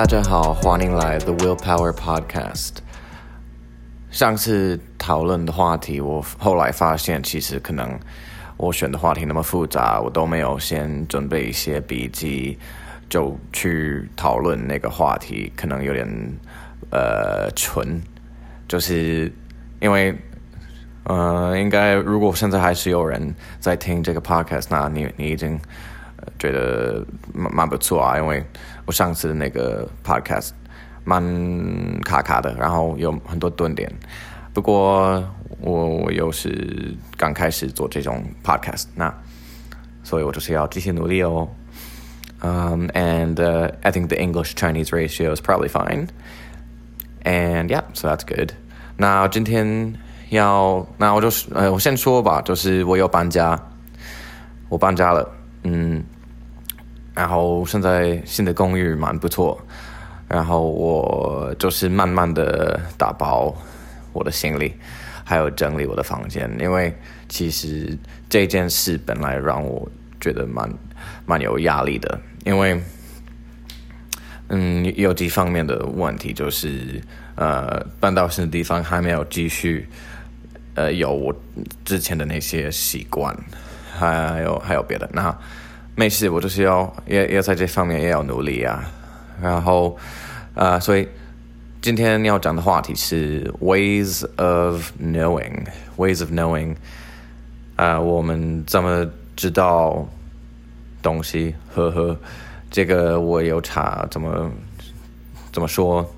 大家好，欢迎来 The Willpower Podcast。上次讨论的话题，我后来发现，其实可能我选的话题那么复杂，我都没有先准备一些笔记就去讨论那个话题，可能有点呃蠢，就是因为呃，应该如果现在还是有人在听这个 podcast，那你你已经觉得蛮蛮不错啊，因为我上次的那个 podcast 蛮卡卡的，然后有很多顿点。不过我我又是刚开始做这种 podcast，那所以我就是要继续努力哦。Um, and I think the English Chinese ratio is probably fine. And yeah, so that's good. 那今天要，那我就是呃，我先说吧，就是我有搬家，我搬家了，嗯，然后现在新的公寓蛮不错，然后我就是慢慢的打包我的行李，还有整理我的房间，因为其实这件事本来让我觉得蛮蛮有压力的，因为嗯有几方面的问题，就是呃搬到新的地方还没有继续呃有我之前的那些习惯，还有还有别的那。没事，我就是要要要在这方面也要努力啊。然后，呃，所以今天要讲的话题是 ways of knowing，ways of knowing。啊，我们怎么知道东西？呵呵，这个我有查，怎么怎么说？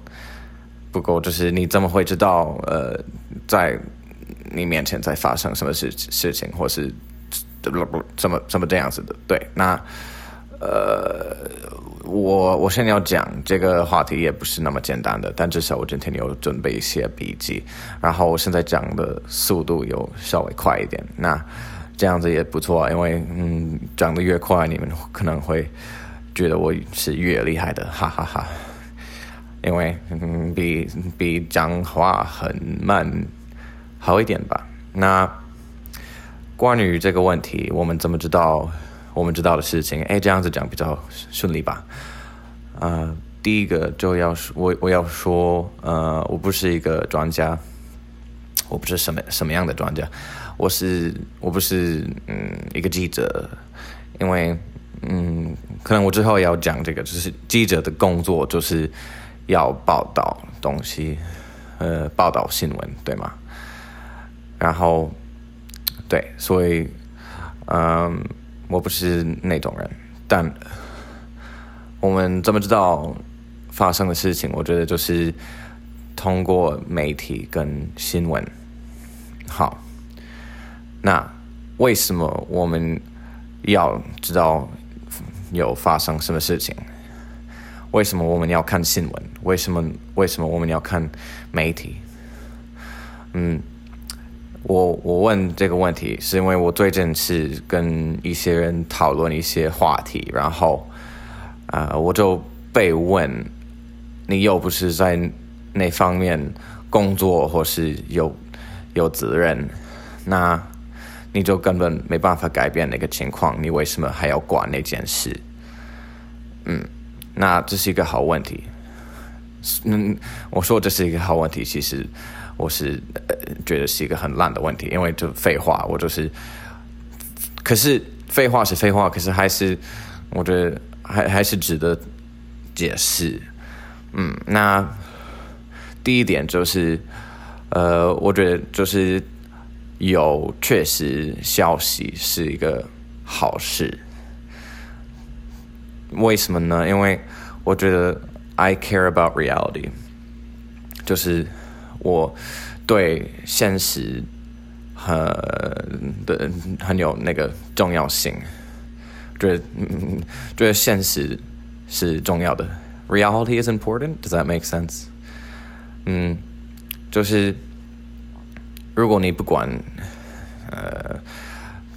不过就是你怎么会知道？呃，在你面前在发生什么事事情，或是？不不，怎么怎么这样子的？对，那呃，我我现在要讲这个话题也不是那么简单的，但至少我今天有准备一些笔记，然后我现在讲的速度有稍微快一点，那这样子也不错，因为嗯，讲的越快，你们可能会觉得我是越厉害的，哈哈哈。因为嗯，比比讲话很慢好一点吧，那。关于这个问题，我们怎么知道我们知道的事情？哎，这样子讲比较顺利吧？呃，第一个就要说，我我要说，呃，我不是一个专家，我不是什么什么样的专家，我是我不是嗯一个记者，因为嗯，可能我之后要讲这个，就是记者的工作就是要报道东西，呃，报道新闻，对吗？然后。对，所以，嗯，我不是那种人，但我们怎么知道发生的事情？我觉得就是通过媒体跟新闻。好，那为什么我们要知道有发生什么事情？为什么我们要看新闻？为什么为什么我们要看媒体？嗯。我我问这个问题，是因为我最近是跟一些人讨论一些话题，然后，啊，我就被问，你又不是在那方面工作或是有有责任，那你就根本没办法改变那个情况，你为什么还要管那件事？嗯，那这是一个好问题。嗯，我说这是一个好问题，其实。我是呃觉得是一个很烂的问题，因为就废话，我就是，可是废话是废话，可是还是我觉得还还是值得解释。嗯，那第一点就是，呃，我觉得就是有确实消息是一个好事。为什么呢？因为我觉得 I care about reality，就是。我对现实很的很有那个重要性，觉得觉得现实是重要的。Reality is important. Does that make sense? 嗯，就是如果你不管呃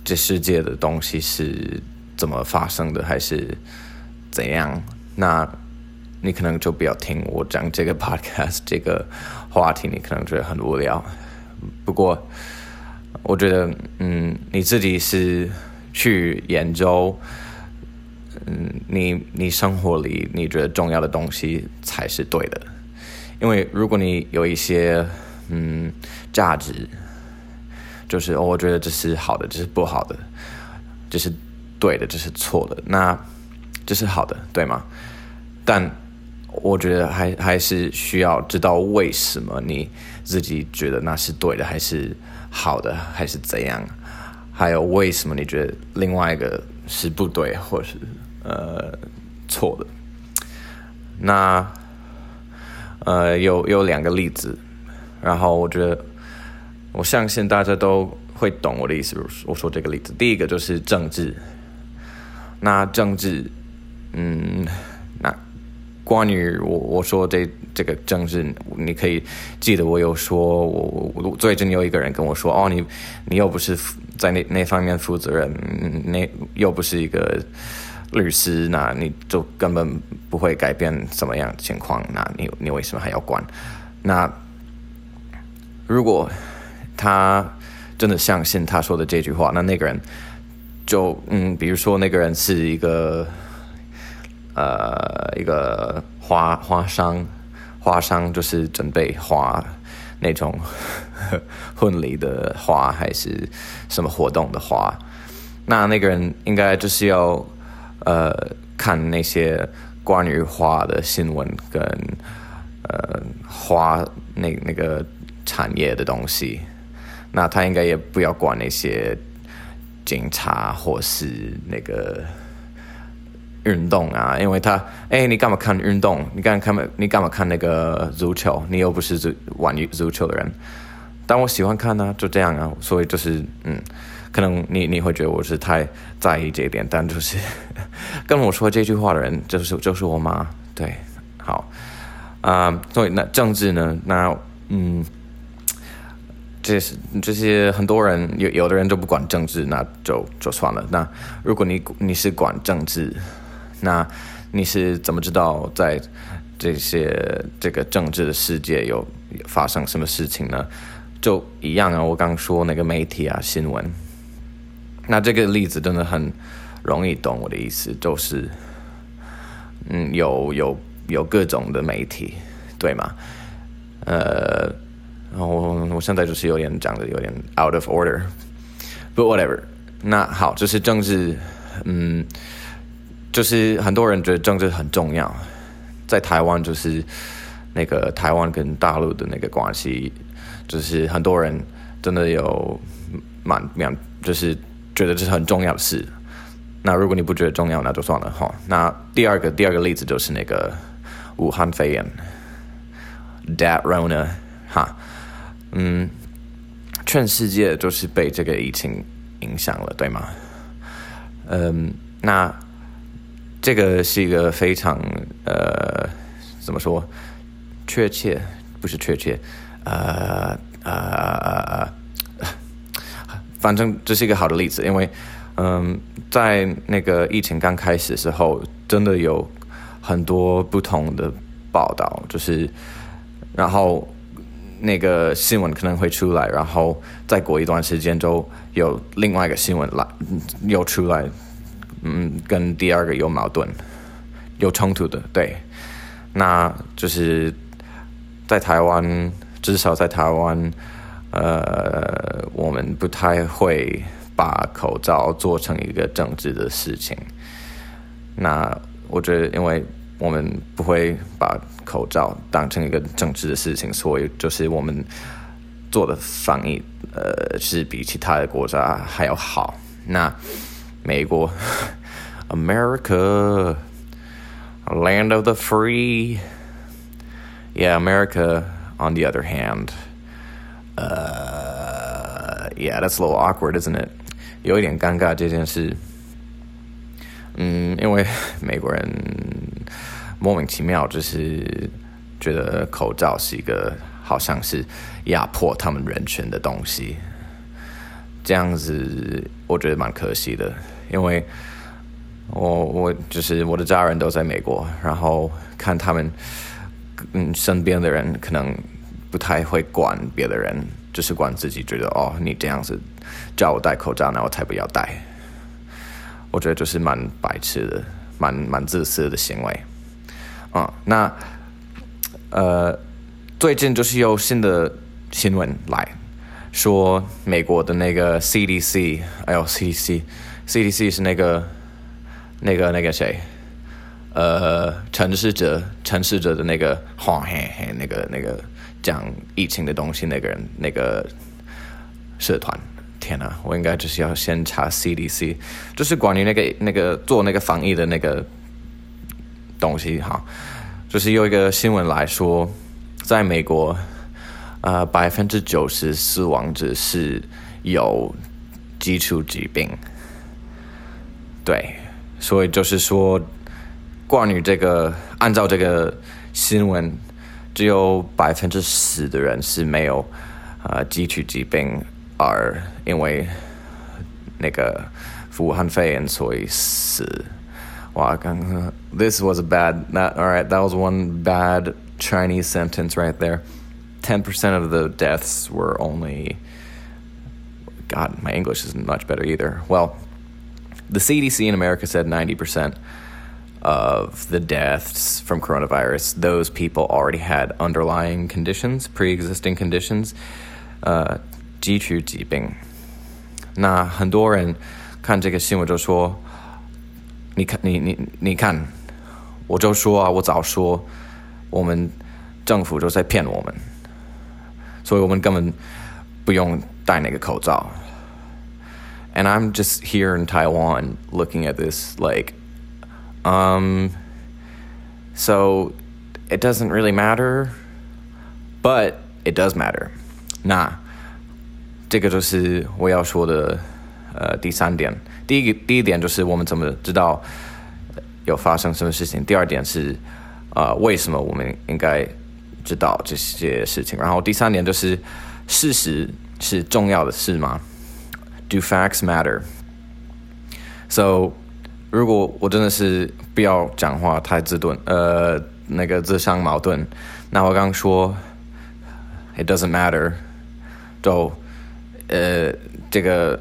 这世界的东西是怎么发生的，还是怎样，那。你可能就不要听我讲这个 podcast 这个话题，你可能觉得很无聊。不过，我觉得，嗯，你自己是去研究嗯，你你生活里你觉得重要的东西才是对的，因为如果你有一些嗯价值，就是，我觉得这是好的，这是不好的，这是对的，这是错的，那这是好的，对吗？但我觉得还还是需要知道为什么你自己觉得那是对的，还是好的，还是怎样？还有为什么你觉得另外一个是不对，或是呃错的？那呃有有两个例子，然后我觉得我相信大家都会懂我的意思。我说这个例子，第一个就是政治。那政治，嗯，关于我我说这这个政治，你可以记得我有说，我我最近有一个人跟我说，哦，你你又不是。在那那方面负责任，那又不是一个律师，那你就根本不会改变什么样的情况，那你你为什么还要管？那如果他真的相信他说的这句话，那那个人就嗯，比如说那个人是一个呃一个花花商，花商就是准备花。那种婚礼的花还是什么活动的花，那那个人应该就是要呃看那些关于花的新闻跟呃花那那个产业的东西，那他应该也不要管那些警察或是那个。运动啊，因为他，哎，你干嘛看运动？你干看你干嘛看那个足球？你又不是足玩足球的人。但我喜欢看呢，就这样啊。所以就是，嗯，可能你你会觉得我是太在意这一点，但就是 跟我说这句话的人，就是就是我妈。对，好啊。所以那政治呢？那嗯，这是这些很多人有有的人就不管政治，那就就算了。那如果你你是管政治。那你是怎么知道在这些这个政治的世界有发生什么事情呢？就一样啊，我刚说那个媒体啊新闻。那这个例子真的很容易懂我的意思，就是嗯，有有有各种的媒体，对吗？呃，然后我现在就是有点讲的有点 out of order，but whatever。那好，就是政治，嗯。就是很多人觉得政治很重要，在台湾就是那个台湾跟大陆的那个关系，就是很多人真的有蛮蛮，就是觉得这是很重要的事。那如果你不觉得重要，那就算了哈。那第二个第二个例子就是那个武汉肺炎，that Rona 哈，嗯，全世界就是被这个疫情影响了，对吗？嗯，那。这个是一个非常呃，怎么说？确切不是确切，呃呃，反正这是一个好的例子，因为嗯，在那个疫情刚开始的时候，真的有很多不同的报道，就是然后那个新闻可能会出来，然后再过一段时间就有另外一个新闻来又出来。嗯，跟第二个有矛盾、有冲突的，对，那就是在台湾，至少在台湾，呃，我们不太会把口罩做成一个政治的事情。那我觉得，因为我们不会把口罩当成一个政治的事情，所以就是我们做的防疫，呃，是比其他的国家还要好。那。美国，America, land of the free. Yeah, America, on the other hand, uh, yeah, that's a little awkward, isn't it? 有一点尴尬这件事。嗯，因为美国人莫名其妙就是觉得口罩是一个好像是压迫他们人权的东西，这样子我觉得蛮可惜的。 因为我我就是我的家人都在美国，然后看他们嗯身边的人可能不太会管别的人，就是管自己，觉得哦你这样子叫我戴口罩，那我才不要戴。我觉得就是蛮白痴的，蛮蛮自私的行为。嗯，那呃，最近就是有新的新闻来说，美国的那个 CDC，哎呦，CDC CDC 是那个那个那个谁？呃，城市者，城市者的那个，哈嘿嘿，那个那个讲疫情的东西，那个人，那个社团，天呐，我应该就是要先查 CDC，就是关于那个那个做那个防疫的那个东西哈，就是有一个新闻来说，在美国，呃，百分之九十死亡者是有基础疾病，对，所以就是说。关于这个，按照这个新闻，只有百分之十的人是没有啊基础疾病，而因为那个武汉肺炎所以死。哇，刚刚 this was a bad that all right that was one bad Chinese sentence right there. Ten percent of the deaths were only. God, my English isn't much better either. Well, the CDC in America said ninety percent of the deaths from coronavirus, those people already had underlying conditions, pre-existing conditions, 呃，基础疾病。那很多人看这个新闻就说：“你看，你你你看，我就说啊，我早说，我们政府就在骗我们，所以我们根本不用戴那个口罩。” And I'm just here in Taiwan looking at this like um, so it doesn't really matter, but it does matter. 那这个就是我要说的呃第三点。第一个第一点就是我们怎么知道有发生什么事情。第二点是呃为什么我们应该知道这些事情。然后第三点就是事实是重要的事吗 ？Do facts matter? So 如果我真的是不要讲话太自盾，呃，那个自相矛盾，那我刚说，it doesn't matter，就呃，这个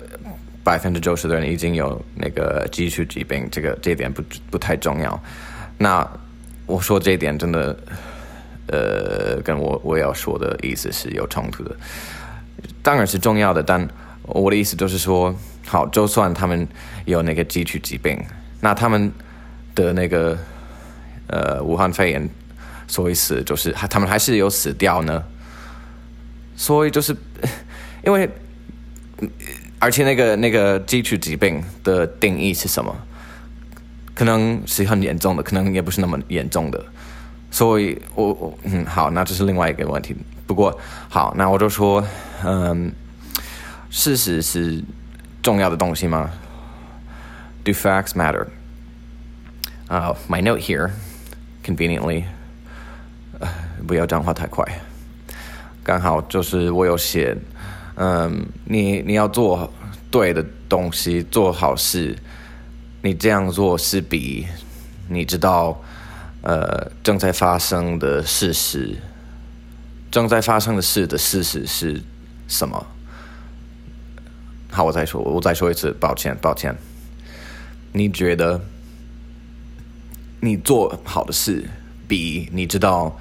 百分之九十的人已经有那个基础疾病，这个这点不不太重要。那我说这一点真的，呃，跟我我要说的意思是有冲突的，当然是重要的，但我的意思就是说，好，就算他们有那个基础疾病。那他们的那个呃武汉肺炎，所以死就是他们还是有死掉呢。所以就是因为，而且那个那个基础疾病的定义是什么？可能是很严重的，可能也不是那么严重的。所以我我嗯好，那这是另外一个问题。不过好，那我就说，嗯，事实是重要的东西吗？Do facts matter? Uh, my note here, conveniently, 不要讲话太快。刚好就是我有写，嗯，你你要做对的东西，做好事，你这样做是比你知道，呃，正在发生的事实，正在发生的事的事实是什么？好，我再说，我再说一次，抱歉，抱歉。你觉得你做好的事比你知道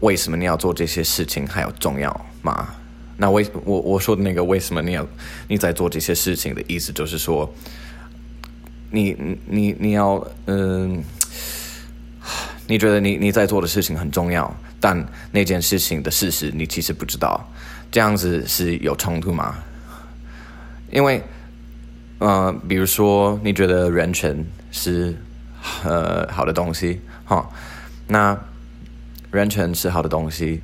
为什么你要做这些事情还要重要吗？那为我我说的那个为什么你要你在做这些事情的意思就是说，你你你要嗯，你觉得你你在做的事情很重要，但那件事情的事实你其实不知道，这样子是有冲突吗？因为。呃，比如说，你觉得人权是呃好的东西，哈，那人权是好的东西，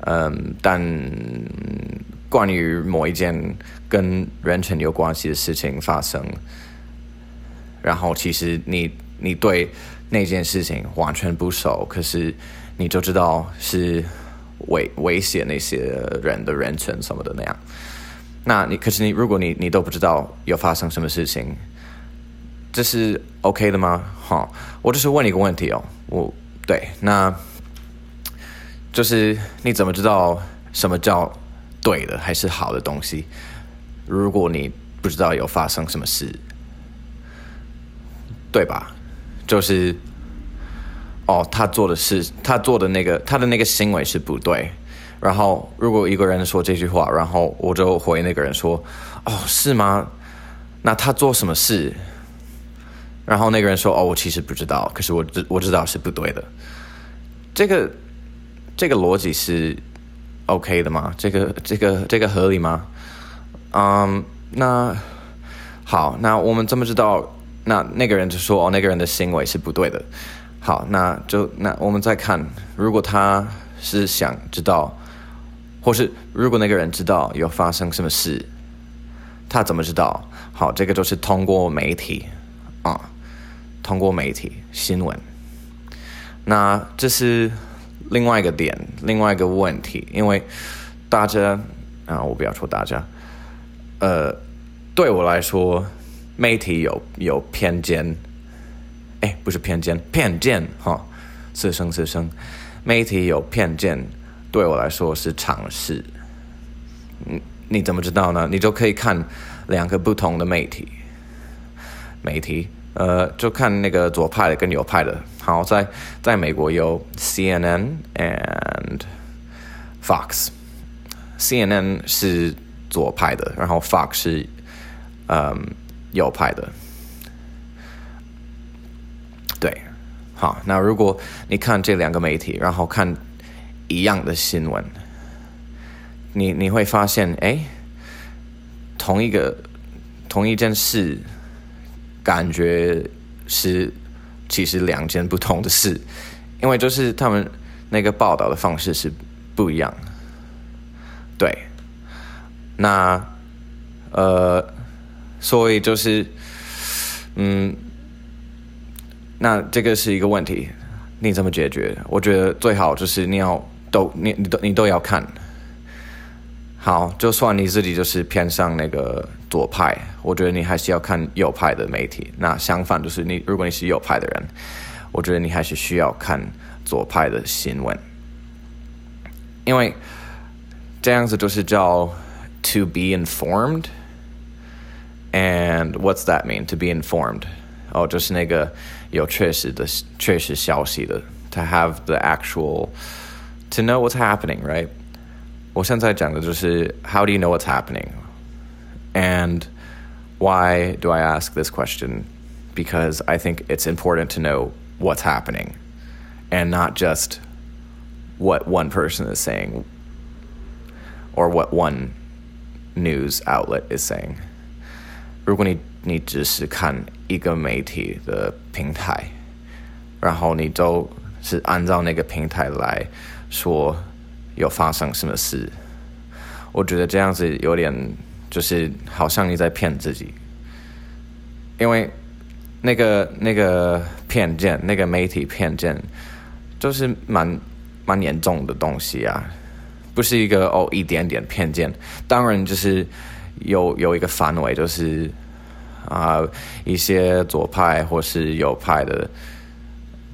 嗯，但关于某一件跟人权有关系的事情发生，然后其实你你对那件事情完全不熟，可是你就知道是威威胁那些人的人权什么的那样。那你可是你，如果你你都不知道有发生什么事情，这是 OK 的吗？哈，我就是问你一个问题哦，我对，那就是你怎么知道什么叫对的还是好的东西？如果你不知道有发生什么事，对吧？就是哦，他做的事，他做的那个，他的那个行为是不对。然后，如果一个人说这句话，然后我就回那个人说：“哦，是吗？那他做什么事？”然后那个人说：“哦，我其实不知道，可是我知我知道是不对的。”这个这个逻辑是 OK 的吗？这个这个这个合理吗？嗯，那好，那我们怎么知道？那那个人就说：“哦，那个人的行为是不对的。”好，那就那我们再看，如果他是想知道。或是如果那个人知道有发生什么事，他怎么知道？好，这个就是通过媒体啊，通过媒体新闻。那这是另外一个点，另外一个问题，因为大家啊，我不要说大家，呃，对我来说，媒体有有偏见，哎，不是偏见，偏见哈，四声四声，媒体有偏见。对我来说是常识。嗯，你怎么知道呢？你就可以看两个不同的媒体，媒体，呃，就看那个左派的跟右派的。好，在在美国有 CNN and Fox。CNN 是左派的，然后 Fox 是嗯右派的。对，好，那如果你看这两个媒体，然后看。一样的新闻，你你会发现，哎，同一个同一件事，感觉是其实两件不同的事，因为就是他们那个报道的方式是不一样。对，那呃，所以就是，嗯，那这个是一个问题，你怎么解决？我觉得最好就是你要。都你你都你都要看，好，就算你自己就是偏向那个左派，我觉得你还是要看右派的媒体。那相反，就是你如果你是右派的人，我觉得你还是需要看左派的新闻，因为这样子就是叫 to be informed。And what's that mean? To be informed？哦，就是那个有确实的确实消息的，to have the actual。to know what's happening, right? 我现在讲的就是 how do you know what's happening? And why do I ask this question? Because I think it's important to know what's happening and not just what one person is saying or what one news outlet is saying. 如果你你只是看一个媒体的平台，然后你都是按照那个平台来 说有发生什么事，我觉得这样子有点就是好像你在骗自己，因为那个那个偏见，那个媒体偏见，就是蛮蛮严重的东西啊，不是一个哦一点点偏见，当然就是有有一个范围，就是啊一些左派或是右派的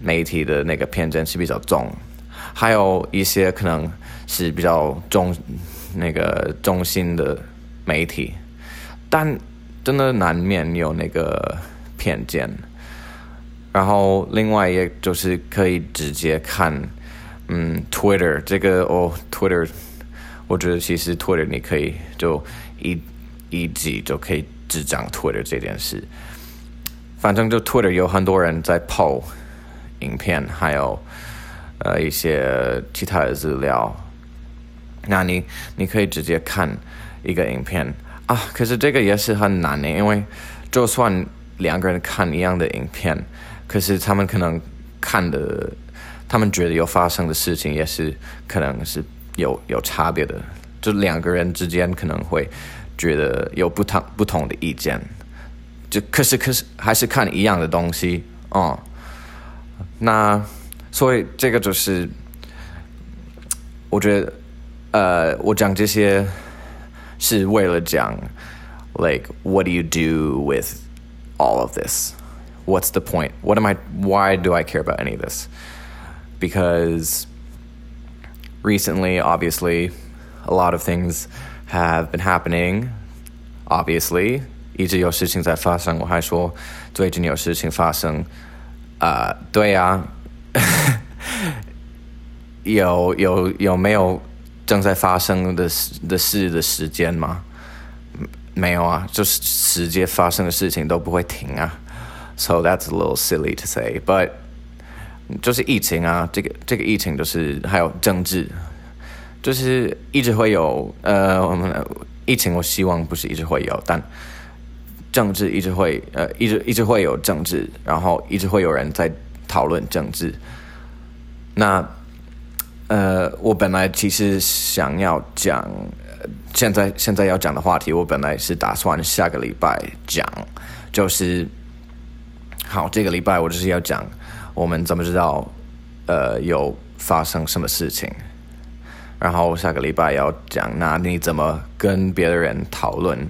媒体的那个偏见是比较重。还有一些可能是比较中那个中心的媒体，但真的难免有那个偏见。然后另外也就是可以直接看，嗯，Twitter 这个哦，Twitter，我觉得其实 Twitter 你可以就一一集就可以只讲 Twitter 这件事。反正就 Twitter 有很多人在 PO 影片，还有。呃，一些其他的资料，那你你可以直接看一个影片啊。可是这个也是很难的，因为就算两个人看一样的影片，可是他们可能看的，他们觉得有发生的事情也是可能是有有差别的，就两个人之间可能会觉得有不同不同的意见，就可是可是还是看一样的东西哦，那。所以这个就是，我觉得，呃，我讲这些是为了讲，like what do you do with all of this? What's the point? What am I? Why do I care about any of this? Because recently, obviously, a lot of things have been happening. Obviously，一直有事情在发生。我还说最近有事情发生。 啊，对呀， 有有有没有正在发生的事的事的时间吗？没有啊，就是直接发生的事情都不会停啊。So that's a little silly to say, but 就是疫情啊，这个这个疫情就是还有政治，就是一直会有呃，我们疫情我希望不是一直会有，但政治一直会呃一直一直会有政治，然后一直会有人在讨论政治。那呃，我本来其实想要讲，现在现在要讲的话题，我本来是打算下个礼拜讲，就是。好，这个礼拜我就是要讲，我们怎么知道，呃，有发生什么事情。然后下个礼拜要讲，那你怎么跟别的人讨论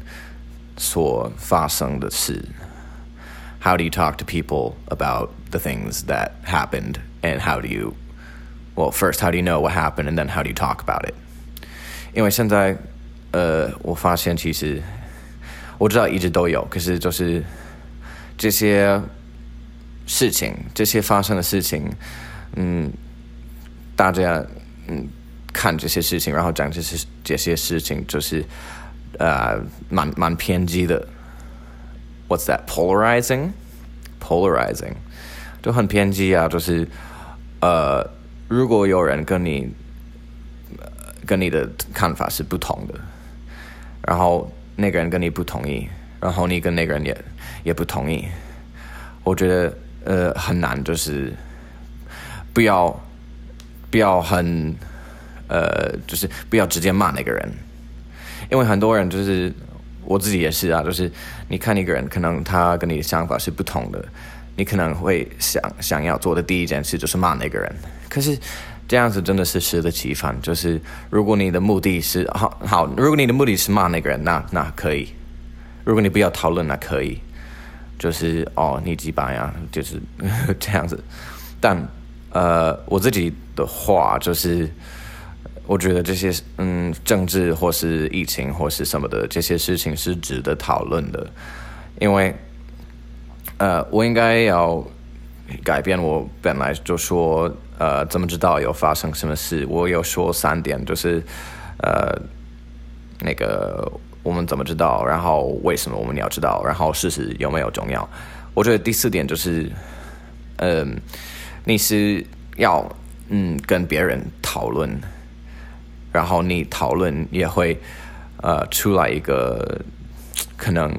所发生的事 ？How do you talk to people about the things that happened, and how do you, well, first, how do you know what happened, and then how do you talk about it? 因为现在，呃，我发现其实我知道一直都有，可是就是这些。事情，这些发生的事情，嗯，大家嗯看这些事情，然后讲这些这些事情，就是呃蛮蛮偏激的。 What's that? Polarizing, polarizing，就很偏激啊！就是呃，如果有人跟你跟你的看法是不同的，然后那个人跟你不同意，然后你跟那个人也也不同意，我觉得。呃，很难，就是不要不要很呃，就是不要直接骂那个人，因为很多人就是我自己也是啊，就是你看一个人，可能他跟你的想法是不同的，你可能会想想要做的第一件事就是骂那个人，可是这样子真的是适得其反，就是如果你的目的是好好，如果你的目的是骂那个人，那那可以；如果你不要讨论，那可以。就是哦，你几百呀，就是 这样子。但呃，我自己的话就是，我觉得这些嗯，政治或是疫情或是什么的这些事情是值得讨论的，因为呃，我应该要改变我本来就说呃，怎么知道有发生什么事？我有说三点，就是呃，那个。我们怎么知道？然后为什么我们要知道？然后事实有没有重要？我觉得第四点就是，嗯，你是要嗯跟别人讨论，然后你讨论也会呃出来一个可能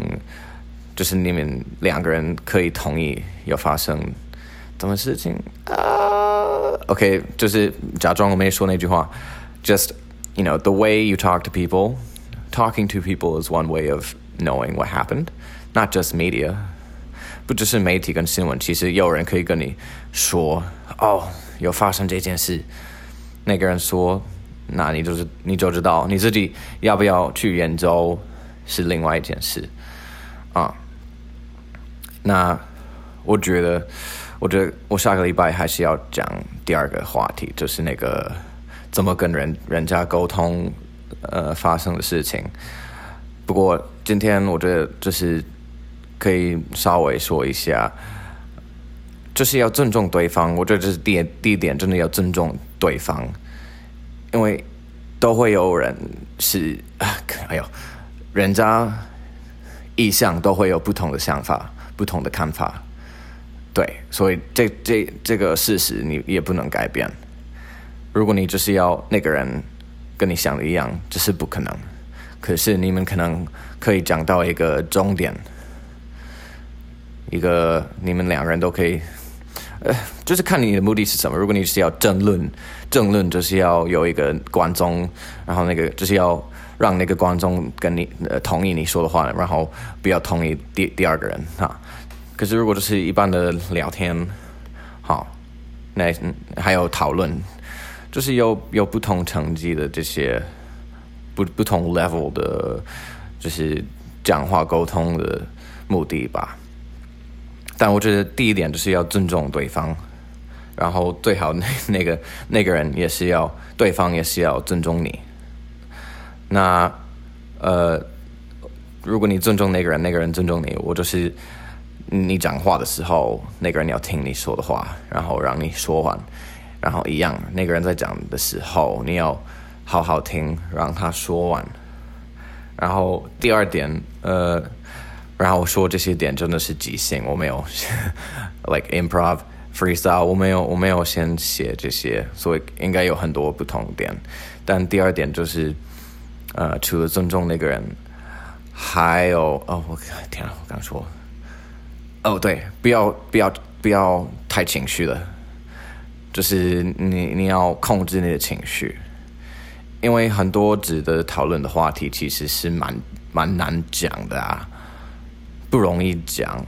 就是你们两个人可以同意有发生什么事情啊？OK，就是假装我没说那句话，just you know the way you talk to people。talking to people is one way of knowing what happened, not just media. 不只是媒体跟新闻，其实有人可以跟你说，哦，有发生这件事。那个人说， 那你就是你就知道，你自己要不要去研究是另外一件事啊。那我觉得，我觉得我下个礼拜还是要讲第二个话题，就是那个怎么跟人人家沟通。呃，发生的事情。不过今天我觉得就是可以稍微说一下，就是要尊重对方。我觉得这是第第一点，真的要尊重对方，因为都会有人是啊，哎呦，人家意向都会有不同的想法、不同的看法。对，所以这这这个事实你也不能改变。如果你就是要那个人。跟你想的一样，这是不可能。可是你们可能可以讲到一个终点，一个你们两个人都可以，呃，就是看你的目的是什么。如果你是要争论，争论就是要有一个观众，然后那个就是要让那个观众跟你呃同意你说的话，然后不要同意第第二个人哈。可是如果就是一般的聊天，好，那还有讨论。就是有有不同层级的这些不不同 level 的，就是讲话沟通的目的吧。但我觉得第一点就是要尊重对方，然后最好那那个那个人也是要对方也是要尊重你。那呃，如果你尊重那个人，那个人尊重你，我就是你讲话的时候，那个人要听你说的话，然后让你说完，然后一样，那个人在讲的时候，你要好好听，让他说完。然后第二点，呃，然后我说这些点真的是即兴，我没有 like improv freestyle，我没有我没有先写这些，所以应该有很多不同点。但第二点就是，呃，除了尊重那个人，还有哦，我天啊，我刚说，哦对，不要不要不要太情绪了，就是你你要控制你的情绪。因为很多值得讨论的话题其实是蛮蛮难讲的啊，不容易讲。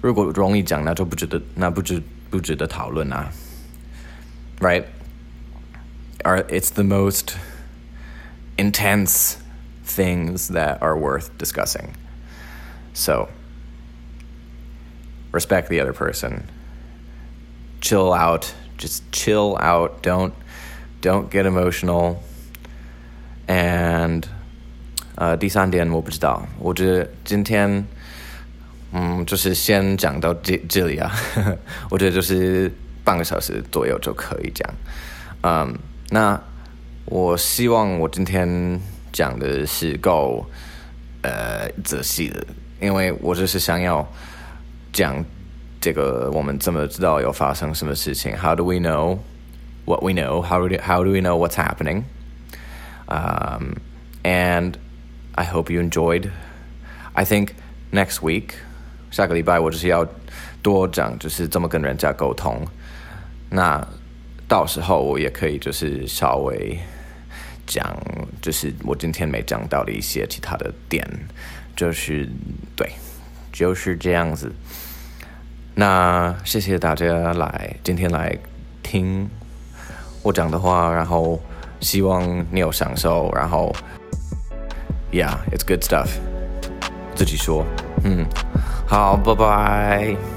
如果容易讲，那就不值得，那不值不值得讨论啊，right? Are it's the most intense things that are worth discussing. So respect the other person. Chill out. Just chill out. Don't don't get emotional. And 呃，第三点我不知道，我觉得今天 嗯，就是先讲到这这里啊。我觉得就是半个小时左右就可以讲。嗯，那我希望我今天讲的是够呃仔细的，因为我就是想要讲这个我们怎么知道有发生什么事情？How do we know what we know? How do how do we know what's happening? Um, and I hope you enjoyed. I think next week 下个礼拜我就是要多讲，就是怎么跟人家沟通。那到时候我也可以就是稍微讲，就是我今天没讲到的一些其他的点，就是对，就是这样子。那谢谢大家来今天来听我讲的话，然后。希望你有享受，然后，Yeah，it's good stuff。自己说，嗯，好，拜拜。